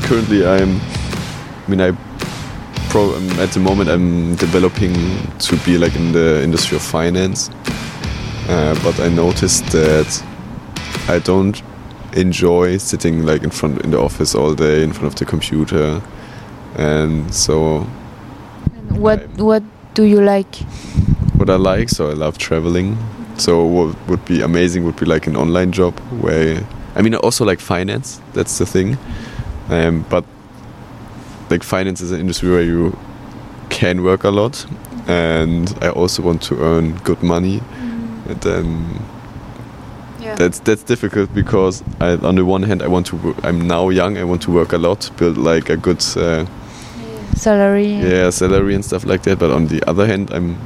currently I'm. I mean, I. Pro, um, at the moment, I'm developing to be like in the industry of finance, uh, but I noticed that I don't enjoy sitting like in front in the office all day in front of the computer, and so And what what do you like? what I like. So I love traveling. So what would be amazing would be like an online job where I mean also like finance. That's the thing, um, but like finance is an industry where you can work a lot, and I also want to earn good money, and then Yeah. that's that's difficult because I, on the one hand I want to I'm now young I want to work a lot build like a good uh, Salary. yeah salary and stuff like that but on the other hand i'm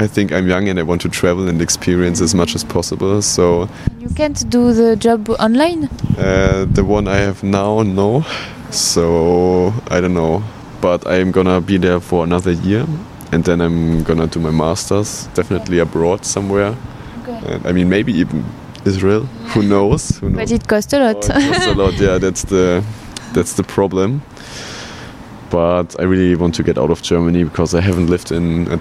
i think i'm young and i want to travel and experience as much as possible so You can't do the job online. uh, the one i have now no so i don't know but i'm gonna be there for another year and then i'm gonna do my masters definitely abroad somewhere Okay. and i mean maybe even israel who knows who knows But it costs a lot. Oh, it costs a lot. Yeah, that's the that's the problem. But I really want to get out of Germany because I haven't lived in a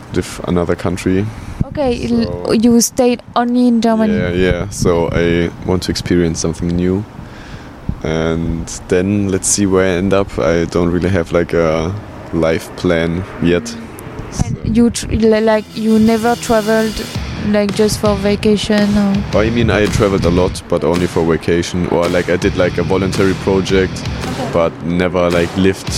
another country. okay, So- you stayed only in Germany. Yeah, yeah. So I want to experience something new. And then let's see where I end up. I don't really have like a life plan yet. So- you tr- like you never traveled like just for vacation or oh, I mean, I traveled a lot, but only for vacation, or like I did like a voluntary project, but never like lived